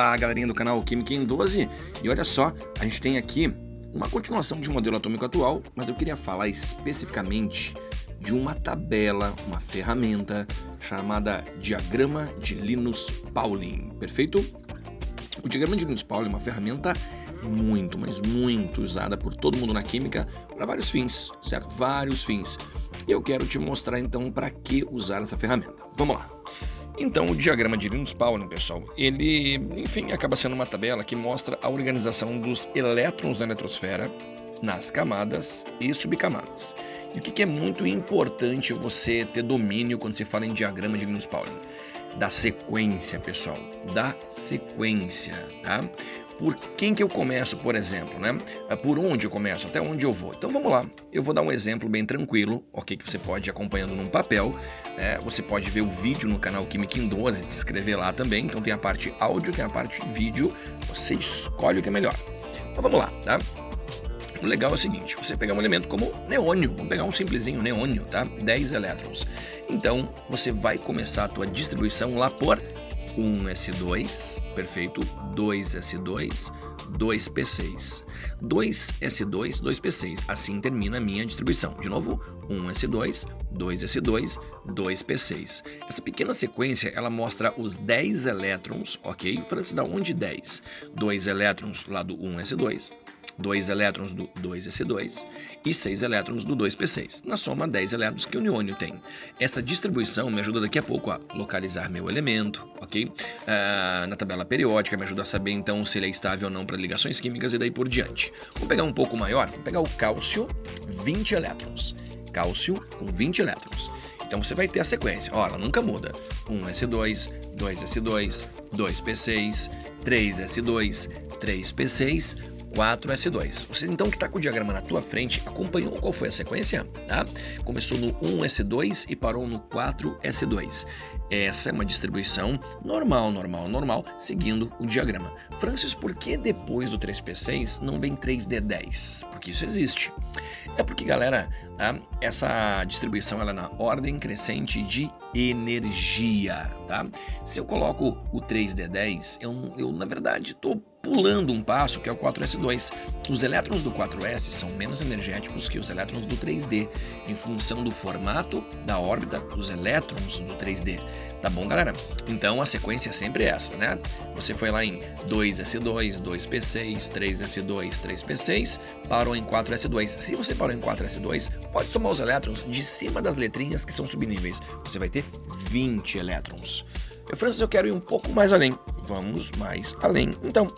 Olá, galerinha do canal Química em 12. E olha só, a gente tem aqui uma continuação de um modelo atômico atual, mas eu queria falar especificamente de uma tabela, uma ferramenta chamada Diagrama de Linus-Pauling, perfeito? O diagrama de Linus-Pauling é uma ferramenta muito, mas muito usada por todo mundo na química para vários fins, certo? Vários fins. E eu quero te mostrar então para que usar essa ferramenta. Vamos lá. Então, o diagrama de Linus-Pauling, pessoal, ele, enfim, acaba sendo uma tabela que mostra a organização dos elétrons na eletrosfera nas camadas e subcamadas. E o que é muito importante você ter domínio quando se fala em diagrama de Linus-Pauling? Da sequência, pessoal, da sequência, tá? Por quem que eu começo, por exemplo, né? É por onde eu começo, até onde eu vou. Então vamos lá, eu vou dar um exemplo bem tranquilo, ok? Que você pode ir acompanhando num papel. Né? Você pode ver o vídeo no canal Química em 12, se inscrever lá também. Então tem a parte áudio, tem a parte vídeo. Você escolhe o que é melhor. Então vamos lá, tá? O legal é o seguinte, você pegar um elemento como neônio, vamos pegar um simplesinho neônio, tá? 10 elétrons. Então, você vai começar a tua distribuição lá por 1s2, perfeito, 2s2, 2p6. 2s2, 2p6. Assim termina a minha distribuição. De novo, 1s2, 2s2, 2p6. Essa pequena sequência, ela mostra os 10 elétrons, ok? Francis, da onde 10? 2 elétrons do 1s2, 2 elétrons do 2s2 e 6 elétrons do 2p6. Na soma, 10 elétrons que o neônio tem. Essa distribuição me ajuda daqui a pouco a localizar meu elemento, ok? Uh, na tabela periódica me ajuda a saber então se ele é estável ou não para ligações químicas e daí por diante. Vou pegar um pouco maior, vou pegar o cálcio, 20 elétrons. Cálcio com 20 elétrons. Então você vai ter a sequência. Ó, ela nunca muda. 1s2, 2s2, 2p6, 3s2, 3p6, 4S2. Você então que está com o diagrama na tua frente, acompanhou qual foi a sequência? Tá? Começou no 1S2 e parou no 4S2. Essa é uma distribuição normal, normal, normal, seguindo o diagrama. Francis, por que depois do 3P6 não vem 3D10? Porque isso existe. É porque, galera, tá? essa distribuição ela é na ordem crescente de energia, tá? Se eu coloco o 3D10, eu, eu na verdade estou pulando um passo, que é o 4S2. Os elétrons do 4S são menos energéticos que os elétrons do 3D, em função do formato da órbita dos elétrons do 3D. Tá bom, galera? Então a sequência é sempre essa, né? Você foi lá em 2S2, 2P6, 3S2, 3P6, parou em 4S2. Se você parou em 4S2, pode somar os elétrons de cima das letrinhas que são subníveis. Você vai ter 20 elétrons. Francis, eu quero ir um pouco mais além. Vamos mais além. Então,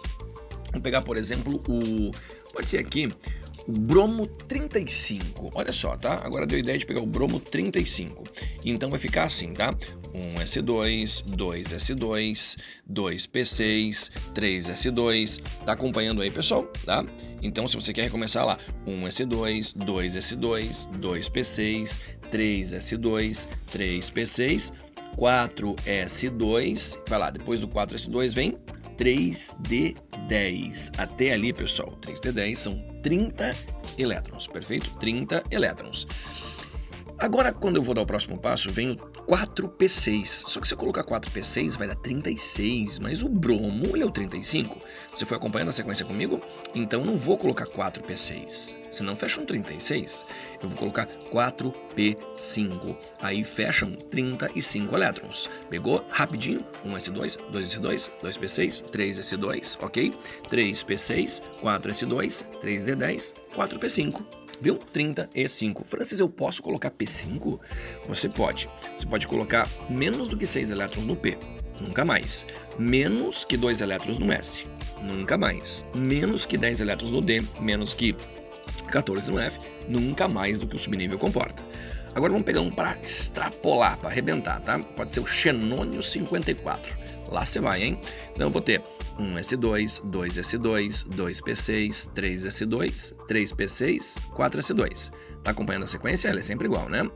vamos pegar, por exemplo, o. Pode ser aqui o bromo 35. Olha só, tá? Agora deu a ideia de pegar o bromo 35. Então vai ficar assim, tá? 1S2, 2S2, 2P6, 3S2. Tá acompanhando aí, pessoal? Tá? Então, se você quer recomeçar lá, 1S2, 2S2, 2P6, 3S2, 3P6, 4S2, vai lá, depois do 4S2 vem 3D10. Até ali, pessoal, 3D10 são 30 elétrons, perfeito? 30 elétrons. Agora, quando eu vou dar o próximo passo, vem o 4P6. Só que se eu colocar 4P6, vai dar 36, mas o bromo ele é o 35. Você foi acompanhando a sequência comigo? Então não vou colocar 4P6, senão fecha um 36. Eu vou colocar 4P5. Aí fecham 35 elétrons. Pegou? Rapidinho. 1S2, 2S2, 2P6, 3S2, ok? 3P6, 4S2, 3D10, 4P5 viu? 35. Francis, eu posso colocar P5? Você pode. Você pode colocar menos do que 6 elétrons no P. Nunca mais. Menos que 2 elétrons no S. Nunca mais. Menos que 10 elétrons no D. Menos que 14 no F. Nunca mais do que o subnível comporta. Agora vamos pegar um para extrapolar, para arrebentar, tá? Pode ser o xenônio 54. Lá você vai, hein? Então eu vou ter 1S2, 2S2, 2P6, 3S2, 3P6, 4S2. Tá acompanhando a sequência? Ela é sempre igual, né?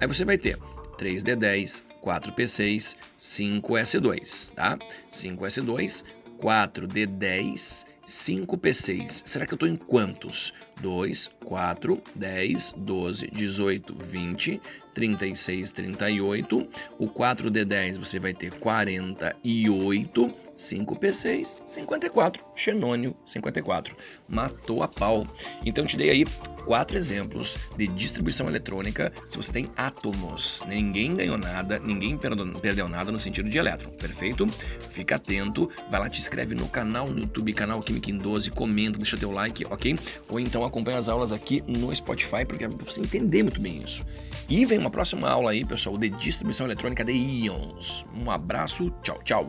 Aí você vai ter 3D10, 4P6, 5S2, tá? 5S2, 4D10, 5P6. Será que eu estou em quantos? 2, 4, 10, 12, 18, 20, 36, 38. O 4D10 você vai ter 48. 5P6, 54. Xenônio, 54. Matou a pau. Então te dei aí quatro exemplos de distribuição eletrônica se você tem átomos. Ninguém ganhou nada, ninguém perdeu nada no sentido de elétron, perfeito? Fica atento, vai lá, te inscreve no canal no YouTube, canal Química em 12, comenta, deixa teu like, ok? Ou então acompanha as aulas aqui no Spotify, porque é pra você entender muito bem isso. E vem uma próxima aula aí, pessoal, de distribuição eletrônica de íons. Um abraço, tchau, tchau.